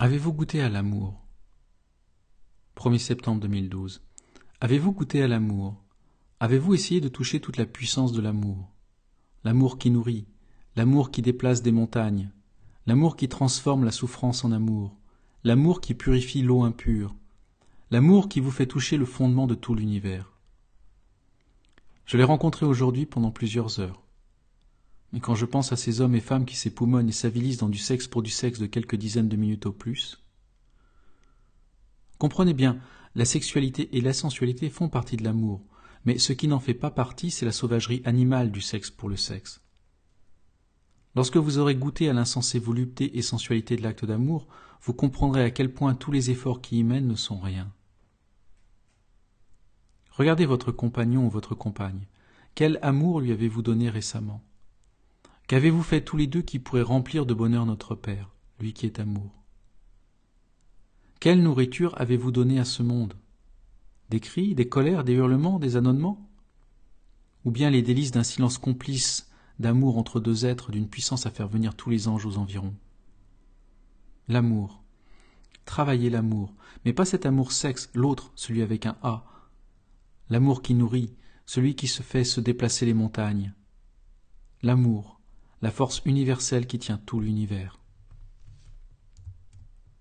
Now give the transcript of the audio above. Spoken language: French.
Avez-vous goûté à l'amour? 1er septembre 2012. Avez-vous goûté à l'amour? Avez-vous essayé de toucher toute la puissance de l'amour? L'amour qui nourrit, l'amour qui déplace des montagnes, l'amour qui transforme la souffrance en amour, l'amour qui purifie l'eau impure, l'amour qui vous fait toucher le fondement de tout l'univers. Je l'ai rencontré aujourd'hui pendant plusieurs heures. Mais quand je pense à ces hommes et femmes qui s'époumonnent et s'avilisent dans du sexe pour du sexe de quelques dizaines de minutes au plus, comprenez bien, la sexualité et la sensualité font partie de l'amour, mais ce qui n'en fait pas partie, c'est la sauvagerie animale du sexe pour le sexe. Lorsque vous aurez goûté à l'insensée volupté et sensualité de l'acte d'amour, vous comprendrez à quel point tous les efforts qui y mènent ne sont rien. Regardez votre compagnon ou votre compagne. Quel amour lui avez-vous donné récemment? Qu'avez-vous fait tous les deux qui pourrait remplir de bonheur notre Père, lui qui est amour? Quelle nourriture avez-vous donné à ce monde? Des cris, des colères, des hurlements, des annonnements Ou bien les délices d'un silence complice d'amour entre deux êtres d'une puissance à faire venir tous les anges aux environs? L'amour. Travaillez l'amour, mais pas cet amour sexe, l'autre, celui avec un A. L'amour qui nourrit, celui qui se fait se déplacer les montagnes. L'amour, la force universelle qui tient tout l'univers.